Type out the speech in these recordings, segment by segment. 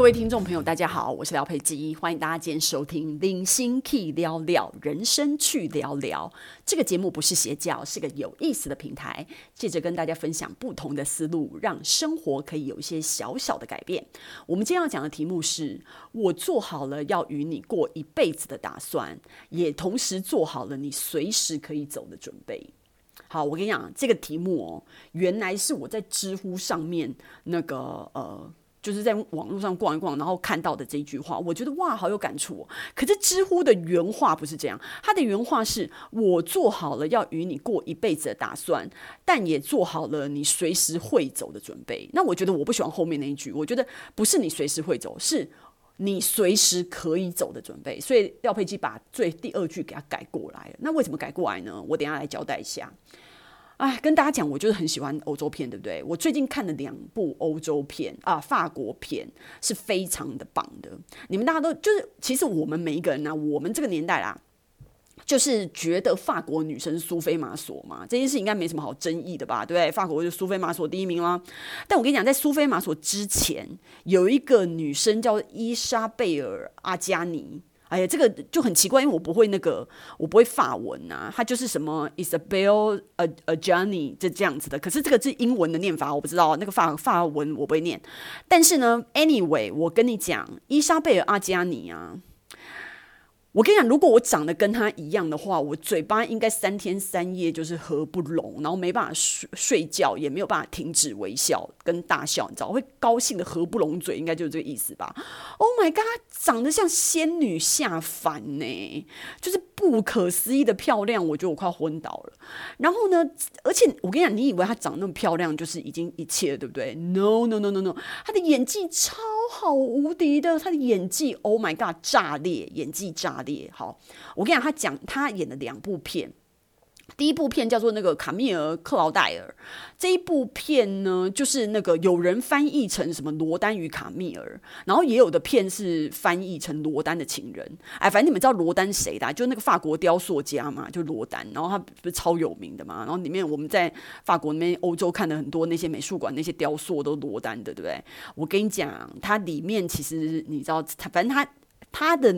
各位听众朋友，大家好，我是廖佩基，欢迎大家今天收听《零星 Key 聊聊人生去聊聊》这个节目，不是邪教，是个有意思的平台，借着跟大家分享不同的思路，让生活可以有一些小小的改变。我们今天要讲的题目是：我做好了要与你过一辈子的打算，也同时做好了你随时可以走的准备。好，我跟你讲，这个题目哦，原来是我在知乎上面那个呃。就是在网络上逛一逛，然后看到的这一句话，我觉得哇，好有感触哦。可是知乎的原话不是这样，他的原话是：我做好了要与你过一辈子的打算，但也做好了你随时会走的准备。那我觉得我不喜欢后面那一句，我觉得不是你随时会走，是你随时可以走的准备。所以廖佩基把最第二句给他改过来了。那为什么改过来呢？我等下来交代一下。哎，跟大家讲，我就是很喜欢欧洲片，对不对？我最近看了两部欧洲片啊，法国片是非常的棒的。你们大家都就是，其实我们每一个人呢、我们这个年代啦，就是觉得法国女生苏菲玛索嘛，这件事应该没什么好争议的吧？对？法国就苏菲玛索第一名啦。但我跟你讲，在苏菲玛索之前，有一个女生叫伊莎贝尔阿加尼。哎呀，这个就很奇怪，因为我不会那个，我不会法文啊，它就是什么 Isabelle Adjani 这这样子的。可是这个是英文的念法，我不知道那个法法文我不会念。但是呢，anyway，我跟你讲，伊莎贝尔阿加尼啊。我跟你讲，如果我长得跟他一样的话，我嘴巴应该三天三夜就是合不拢，然后没办法睡睡觉，也没有办法停止微笑跟大笑，你知道，会高兴的合不拢嘴，应该就是这个意思吧？Oh my god，长得像仙女下凡呢，就是不可思议的漂亮，我觉得我快昏倒了。然后呢，而且我跟你讲，你以为她长那么漂亮就是已经一切，对不对？No no no no no，她的演技超好无敌的，他的演技，Oh my god，炸裂，演技炸裂。好，我跟你讲，他讲他演的两部片。第一部片叫做那个卡米尔·克劳戴尔，这一部片呢，就是那个有人翻译成什么罗丹与卡米尔，然后也有的片是翻译成罗丹的情人。哎，反正你们知道罗丹谁的啊？就那个法国雕塑家嘛，就罗丹。然后他不是超有名的嘛？然后里面我们在法国那边、欧洲看的很多那些美术馆那些雕塑都罗丹的，对不对？我跟你讲，它里面其实你知道，他反正他。他的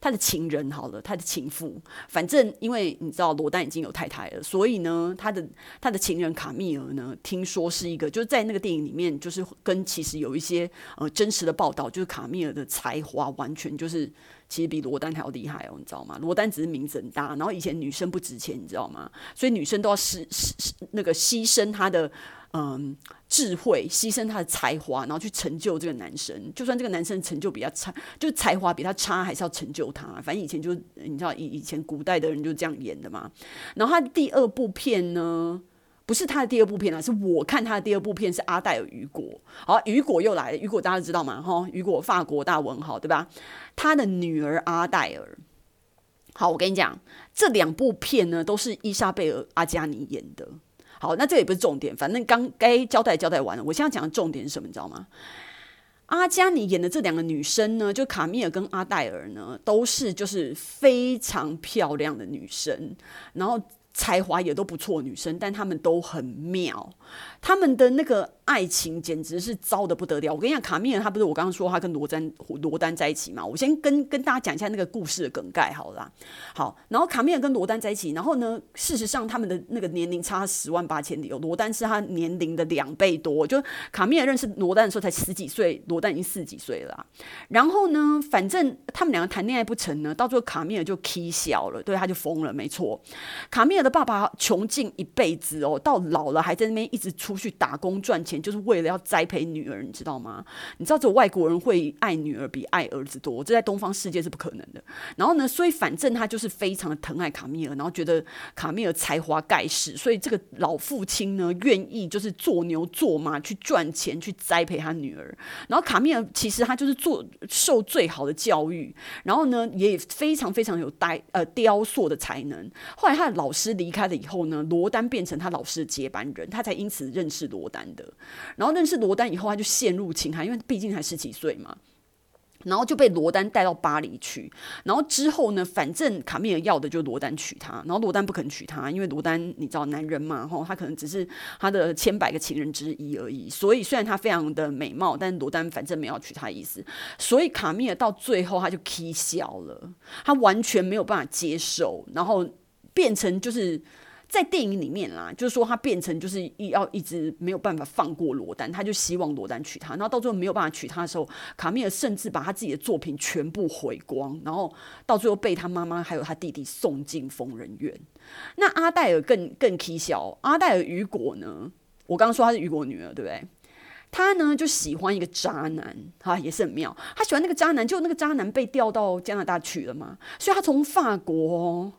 他的情人好了，他的情妇，反正因为你知道罗丹已经有太太了，所以呢，他的他的情人卡密尔呢，听说是一个就是在那个电影里面，就是跟其实有一些呃真实的报道，就是卡密尔的才华完全就是其实比罗丹还要厉害哦，你知道吗？罗丹只是名字很大，然后以前女生不值钱，你知道吗？所以女生都要牺牺那个牺牲她的。嗯，智慧牺牲他的才华，然后去成就这个男生。就算这个男生成就比较差，就才华比他差，还是要成就他。反正以前就你知道，以以前古代的人就这样演的嘛。然后他第二部片呢，不是他的第二部片啊，是我看他的第二部片是阿黛尔·雨果。好，雨果又来了，雨果大家知道吗？哈，雨果法国大文豪，对吧？他的女儿阿黛尔。好，我跟你讲，这两部片呢，都是伊莎贝尔·阿加尼演的。好，那这也不是重点，反正刚该交代交代完了。我现在讲的重点是什么，你知道吗？阿加尼演的这两个女生呢，就卡米尔跟阿黛尔呢，都是就是非常漂亮的女生，然后才华也都不错，女生，但她们都很妙，她们的那个。爱情简直是糟的不得了！我跟你讲，卡米尔他不是我刚刚说他跟罗丹罗丹在一起嘛？我先跟跟大家讲一下那个故事的梗概好了。好，然后卡米尔跟罗丹在一起，然后呢，事实上他们的那个年龄差十万八千里哦。罗丹是他年龄的两倍多，就卡米尔认识罗丹的时候才十几岁，罗丹已经四十几岁了。然后呢，反正他们两个谈恋爱不成呢，到最后卡米尔就气小了，对，他就疯了，没错。卡米尔的爸爸穷尽一辈子哦，到老了还在那边一直出去打工赚钱。就是为了要栽培女儿，你知道吗？你知道这外国人会爱女儿比爱儿子多，这在东方世界是不可能的。然后呢，所以反正他就是非常的疼爱卡米尔，然后觉得卡米尔才华盖世，所以这个老父亲呢，愿意就是做牛做马去赚钱去栽培他女儿。然后卡米尔其实他就是做受最好的教育，然后呢也非常非常有呆呃雕塑的才能。后来他的老师离开了以后呢，罗丹变成他老师的接班人，他才因此认识罗丹的。然后认识罗丹以后，他就陷入情海，因为毕竟才十几岁嘛。然后就被罗丹带到巴黎去，然后之后呢，反正卡米尔要的就罗丹娶她，然后罗丹不肯娶她，因为罗丹你知道男人嘛，吼，他可能只是他的千百个情人之一而已，所以虽然他非常的美貌，但罗丹反正没有娶她意思，所以卡米尔到最后他就气消了，他完全没有办法接受，然后变成就是。在电影里面啦，就是说他变成就是要一直没有办法放过罗丹，他就希望罗丹娶她，然后到最后没有办法娶她的时候，卡米尔甚至把他自己的作品全部毁光，然后到最后被他妈妈还有他弟弟送进疯人院。那阿黛尔更更蹊跷，阿黛尔雨果呢？我刚刚说她是雨果女儿，对不对？她呢就喜欢一个渣男，哈，也是很妙。她喜欢那个渣男，就那个渣男被调到加拿大去了嘛，所以她从法国。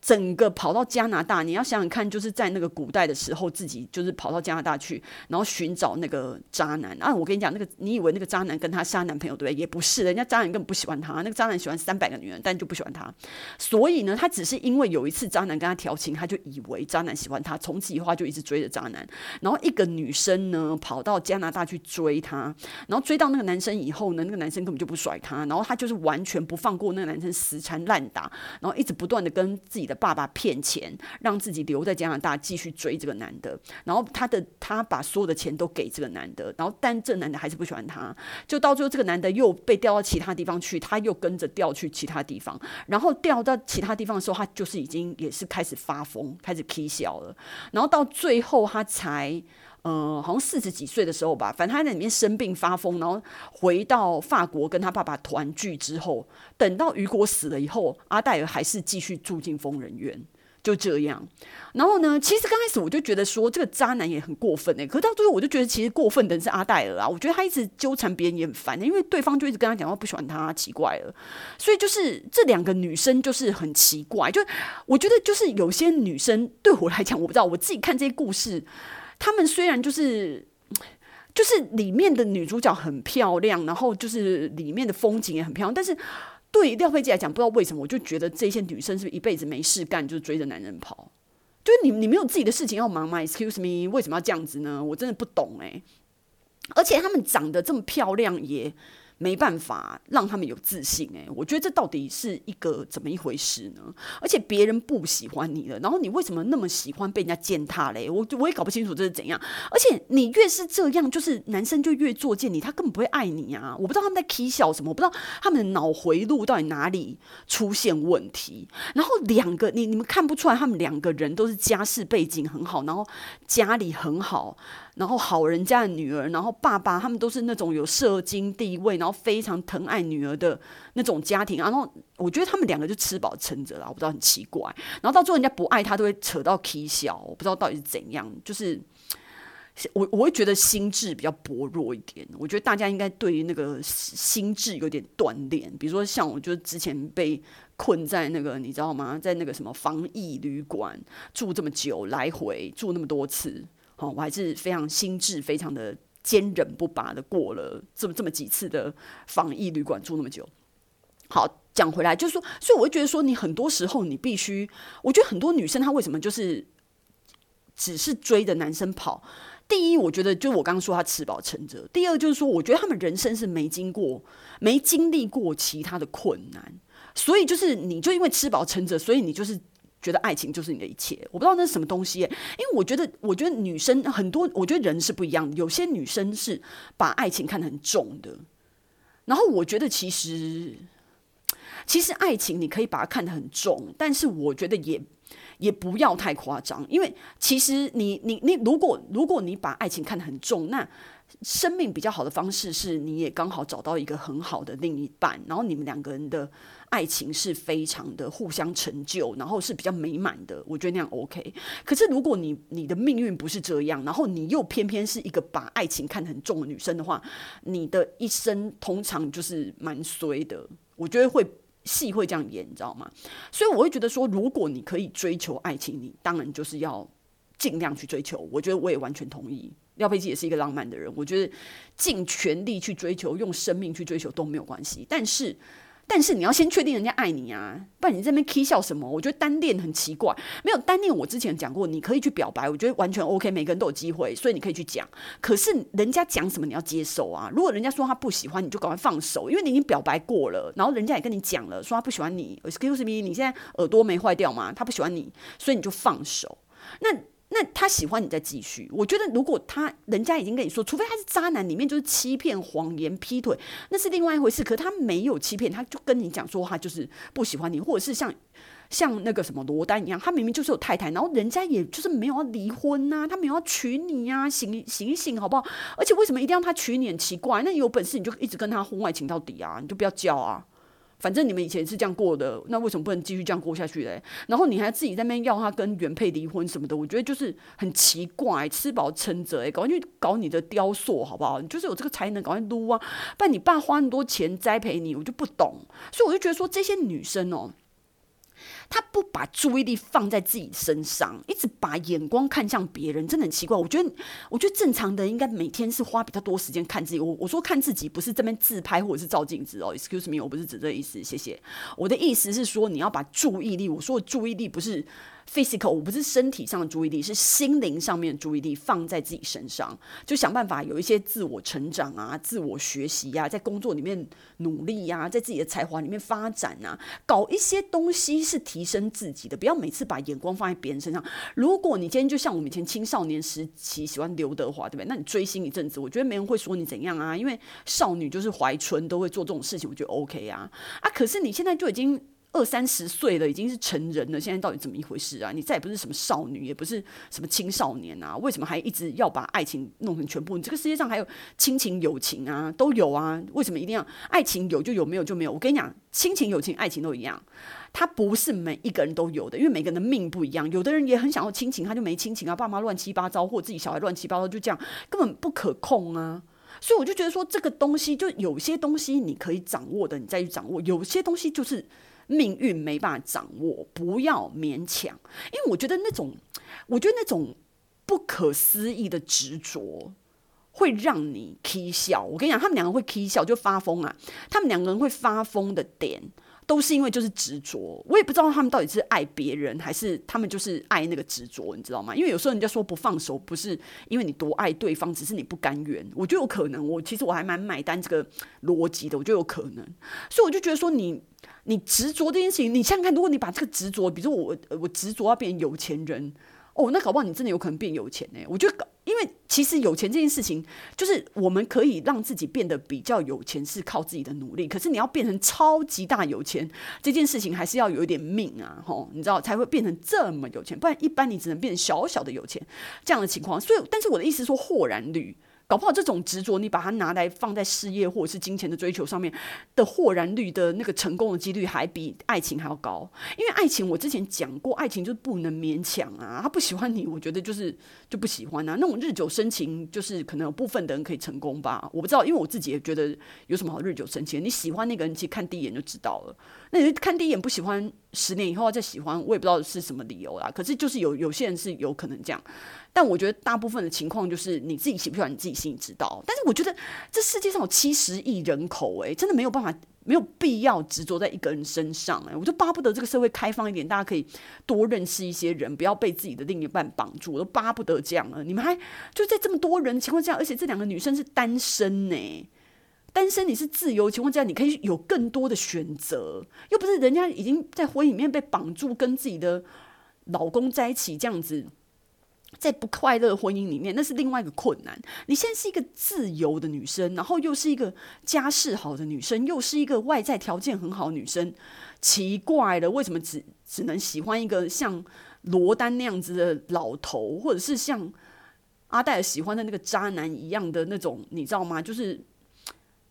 整个跑到加拿大，你要想想看，就是在那个古代的时候，自己就是跑到加拿大去，然后寻找那个渣男啊！我跟你讲，那个你以为那个渣男跟他是他男朋友对不对？也不是，人家渣男根本不喜欢他，那个渣男喜欢三百个女人，但就不喜欢他。所以呢，他只是因为有一次渣男跟他调情，他就以为渣男喜欢他，从此以后他就一直追着渣男。然后一个女生呢，跑到加拿大去追他，然后追到那个男生以后呢，那个男生根本就不甩他，然后他就是完全不放过那个男生，死缠烂打，然后一直不断的跟自己的爸爸骗钱，让自己留在加拿大继续追这个男的，然后他的他把所有的钱都给这个男的，然后但这男的还是不喜欢他，就到最后这个男的又被调到其他地方去，他又跟着调去其他地方，然后调到其他地方的时候，他就是已经也是开始发疯，开始 K 笑了，然后到最后他才。呃，好像四十几岁的时候吧，反正他在里面生病发疯，然后回到法国跟他爸爸团聚之后，等到雨果死了以后，阿黛尔还是继续住进疯人院，就这样。然后呢，其实刚开始我就觉得说这个渣男也很过分哎，可到最后我就觉得其实过分的是阿黛尔啊，我觉得他一直纠缠别人也很烦，因为对方就一直跟他讲话不喜欢他，奇怪了。所以就是这两个女生就是很奇怪，就我觉得就是有些女生对我来讲，我不知道我自己看这些故事。他们虽然就是，就是里面的女主角很漂亮，然后就是里面的风景也很漂亮，但是对廖飞机来讲，不知道为什么，我就觉得这些女生是不是一辈子没事干，就是追着男人跑？就是你你没有自己的事情要忙吗？Excuse me，为什么要这样子呢？我真的不懂欸。而且他们长得这么漂亮也。没办法让他们有自信诶、我觉得这到底是一个怎么一回事呢？而且别人不喜欢你了，然后你为什么那么喜欢被人家践踏嘞？我我也搞不清楚这是怎样。而且你越是这样，就是男生就越作贱你，他根本不会爱你啊！我不知道他们在起笑什么，我不知道他们的脑回路到底哪里出现问题。然后两个你你们看不出来，他们两个人都是家世背景很好，然后家里很好。然后好人家的女儿，然后爸爸他们都是那种有社经地位，然后非常疼爱女儿的那种家庭。然后我觉得他们两个就吃饱撑着了，我不知道很奇怪。然后到最后人家不爱他，都会扯到 K 笑，我不知道到底是怎样。就是我我会觉得心智比较薄弱一点。我觉得大家应该对于那个心智有点锻炼。比如说像我，就之前被困在那个你知道吗？在那个什么防疫旅馆住这么久，来回住那么多次。哦，我还是非常心智非常的坚韧不拔的过了这么这么几次的防疫旅馆住那么久。好，讲回来就是说，所以我会觉得说，你很多时候你必须，我觉得很多女生她为什么就是只是追着男生跑？第一，我觉得就我刚刚说她吃饱撑着；第二，就是说我觉得他们人生是没经过、没经历过其他的困难，所以就是你就因为吃饱撑着，所以你就是。觉得爱情就是你的一切，我不知道那是什么东西。因为我觉得，我觉得女生很多，我觉得人是不一样的。有些女生是把爱情看得很重的，然后我觉得其实，其实爱情你可以把它看得很重，但是我觉得也也不要太夸张。因为其实你你你，如果如果你把爱情看得很重，那生命比较好的方式是，你也刚好找到一个很好的另一半，然后你们两个人的。爱情是非常的互相成就，然后是比较美满的，我觉得那样 OK。可是如果你你的命运不是这样，然后你又偏偏是一个把爱情看得很重的女生的话，你的一生通常就是蛮衰的。我觉得会戏会这样演，你知道吗？所以我会觉得说，如果你可以追求爱情，你当然就是要尽量去追求。我觉得我也完全同意。廖佩琪也是一个浪漫的人，我觉得尽全力去追求，用生命去追求都没有关系。但是。但是你要先确定人家爱你啊，不然你这边 k 笑什么？我觉得单恋很奇怪，没有单恋。我之前讲过，你可以去表白，我觉得完全 OK，每个人都有机会，所以你可以去讲。可是人家讲什么你要接受啊。如果人家说他不喜欢，你就赶快放手，因为你已经表白过了，然后人家也跟你讲了，说他不喜欢你。Excuse me，你现在耳朵没坏掉吗？他不喜欢你，所以你就放手。那。那他喜欢你再继续，我觉得如果他人家已经跟你说，除非他是渣男，里面就是欺骗、谎言、劈腿，那是另外一回事。可他没有欺骗，他就跟你讲说他就是不喜欢你，或者是像像那个什么罗丹一样，他明明就是有太太，然后人家也就是没有要离婚呐、啊，他没有要娶你呀、啊，醒醒醒好不好？而且为什么一定要他娶你？很奇怪，那你有本事你就一直跟他婚外情到底啊，你就不要叫啊。反正你们以前是这样过的，那为什么不能继续这样过下去嘞？然后你还自己在那边要他跟原配离婚什么的，我觉得就是很奇怪，吃饱撑着哎，赶快去搞你的雕塑好不好？你就是有这个才能，赶快撸啊！不然你爸花那么多钱栽培你，我就不懂。所以我就觉得说这些女生哦。他不把注意力放在自己身上，一直把眼光看向别人，真的很奇怪。我觉得，我觉得正常的应该每天是花比较多时间看自己。我我说看自己不是这边自拍或者是照镜子哦，excuse me，我不是指这意思，谢谢。我的意思是说，你要把注意力，我说的注意力不是。physical，我不是身体上的注意力，是心灵上面的注意力，放在自己身上，就想办法有一些自我成长啊，自我学习呀、在工作里面努力呀、在自己的才华里面发展啊，搞一些东西是提升自己的，不要每次把眼光放在别人身上。如果你今天就像我们以前青少年时期喜欢刘德华，对不对？那你追星一阵子，我觉得没人会说你怎样啊，因为少女就是怀春都会做这种事情，我觉得 OK 啊啊！可是你现在就已经。二三十岁了，已经是成人了，现在到底怎么一回事啊？你再也不是什么少女，也不是什么青少年啊？为什么还一直要把爱情弄成全部？你这个世界上还有亲情、友情啊，都有啊？为什么一定要爱情有就有，没有就没有？我跟你讲，亲情、友情、爱情都一样，它不是每一个人都有的，因为每个人的命不一样。有的人也很想要亲情，他就没亲情啊，爸妈乱七八糟，或自己小孩乱七八糟，就这样根本不可控啊。所以我就觉得说，这个东西就有些东西你可以掌握的，你再去掌握；有些东西就是。命运没办法掌握，不要勉强，因为我觉得那种，我觉得那种不可思议的执着会让你起笑。我跟你讲，他们两个会起笑就发疯啊！他们两个人会发疯的点，都是因为就是执着。我也不知道他们到底是爱别人，还是他们就是爱那个执着，你知道吗？因为有时候人家说不放手，不是因为你多爱对方，只是你不甘愿。我觉得有可能，我其实我还蛮买单这个逻辑的，我觉得有可能。所以我就觉得说你。你执着这件事情，你想想看，如果你把这个执着，比如说我，我执着要变有钱人，哦，那搞不好你真的有可能变有钱呢。我觉得，其实有钱这件事情，就是我们可以让自己变得比较有钱，是靠自己的努力。可是你要变成超级大有钱，这件事情还是要有一点命啊，吼，你知道才会变成这么有钱，不然一般你只能变成小小的有钱这样的情况。所以，但是我的意思是说，豁然率。搞不好这种执着，你把它拿来放在事业或者是金钱的追求上面的豁然率的那个成功的几率，还比爱情还要高。因为爱情，我之前讲过，爱情就是不能勉强啊。他不喜欢你，我觉得就是就不喜欢啊。那种日久生情，就是可能有部分的人可以成功吧。我不知道，因为我自己也觉得有什么好日久生情。你喜欢那个人，其实看第一眼就知道了。那你看第一眼不喜欢，十年以后再喜欢，我也不知道是什么理由啦。可是就是有有些人是有可能这样。但我觉得大部分的情况就是你自己喜不喜欢，你自己心里知道。但是我觉得这世界上有七十亿人口，欸，诶，真的没有办法，没有必要执着在一个人身上，欸，诶，我就巴不得这个社会开放一点，大家可以多认识一些人，不要被自己的另一半绑住，我都巴不得这样了。你们还就在这么多人的情况下，而且这两个女生是单身呢，单身你是自由情况下，你可以有更多的选择，又不是人家已经在婚姻里面被绑住，跟自己的老公在一起这样子。在不快乐的婚姻里面，那是另外一个困难。你现在是一个自由的女生，然后又是一个家世好的女生，又是一个外在条件很好的女生，奇怪了，为什么只只能喜欢一个像罗丹那样子的老头，或者是像阿黛尔喜欢的那个渣男一样的那种，你知道吗？就是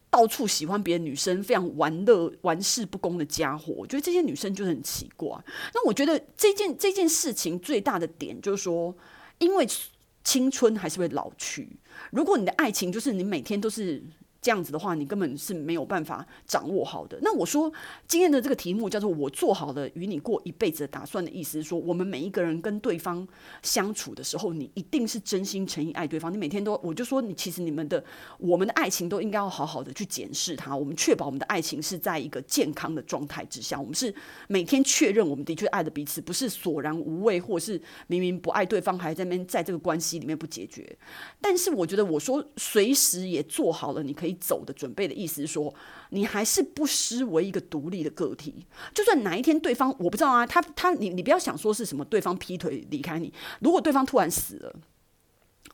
到处喜欢别的女生，非常玩乐、玩世不恭的家伙。我觉得这些女生就是很奇怪。那我觉得这件这件事情最大的点就是说。因为青春还是会老去。如果你的爱情就是你每天都是这样子的话，你根本是没有办法掌握好的。那我说今天的这个题目叫做“我做好了与你过一辈子的打算”的意思是说，我们每一个人跟对方相处的时候，你一定是真心诚意爱对方。你每天都，我就说你其实你们的我们的爱情都应该要好好的去检视它。我们确保我们的爱情是在一个健康的状态之下，我们是每天确认我们的确爱的彼此，不是索然无味，或是明明不爱对方还在那边在这个关系里面不解决。但是我觉得我说随时也做好了，你可以。走的准备的意思是说，你还是不失为一个独立的个体。就算哪一天对方我不知道啊，他他你你不要想说是什么对方劈腿离开你，如果对方突然死了，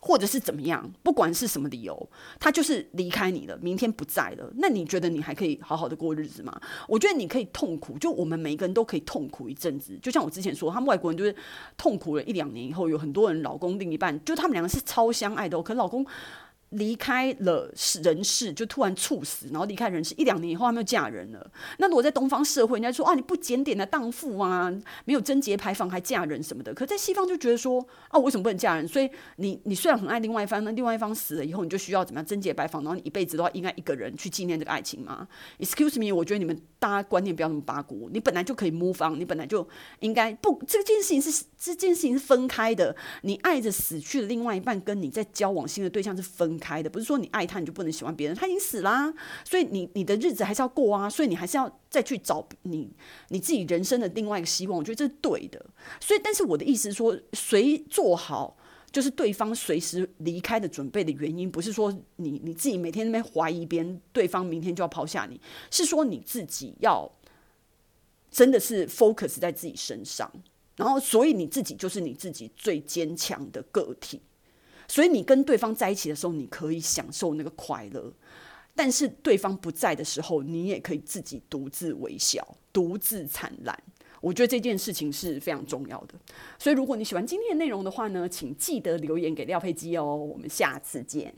或者是怎么样，不管是什么理由，他就是离开你了，明天不在了，那你觉得你还可以好好的过日子吗？我觉得你可以痛苦，就我们每一个人都可以痛苦一阵子。就像我之前说，他们外国人就是痛苦了一两年以后，有很多人老公另一半就他们两个是超相爱的，可老公。离开了人世，就突然猝死，然后离开人世一两年以后，还没有嫁人了。那如果在东方社会，人家说啊，你不检点的荡妇啊，没有贞节牌坊还嫁人什么的。可在西方就觉得说啊，我为什么不能嫁人？所以你你虽然很爱另外一方，那另外一方死了以后，你就需要怎么样贞洁牌坊，然后你一辈子都要应该一个人去纪念这个爱情吗？Excuse me，我觉得你们大家观念不要那么八股。你本来就可以 move on，你本来就应该不这件事情是这件事情是分开的。你爱着死去的另外一半，跟你在交往新的对象是分开的，不是说你爱他你就不能喜欢别人，他已经死啦，所以你你的日子还是要过啊，所以你还是要再去找你你自己人生的另外一个希望，我觉得这是对的。所以，但是我的意思是说，谁做好就是对方随时离开的准备的原因，不是说你你自己每天那边怀疑别人，对方明天就要抛下你，是说你自己要真的是 focus 在自己身上，然后所以你自己就是你自己最坚强的个体。所以你跟对方在一起的时候，你可以享受那个快乐；但是对方不在的时候，你也可以自己独自微笑、独自灿烂。我觉得这件事情是非常重要的。所以如果你喜欢今天的内容的话呢，请记得留言给廖佩基哦。我们下次见。